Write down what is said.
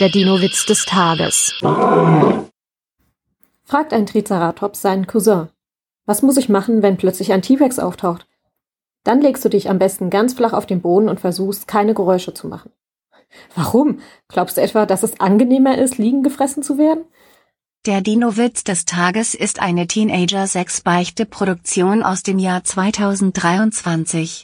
Der Dino-Witz des Tages. Fragt ein Triceratops seinen Cousin. Was muss ich machen, wenn plötzlich ein T-Rex auftaucht? Dann legst du dich am besten ganz flach auf den Boden und versuchst, keine Geräusche zu machen. Warum? Glaubst du etwa, dass es angenehmer ist, liegen gefressen zu werden? Der Dino-Witz des Tages ist eine Teenager-6-Beichte-Produktion aus dem Jahr 2023.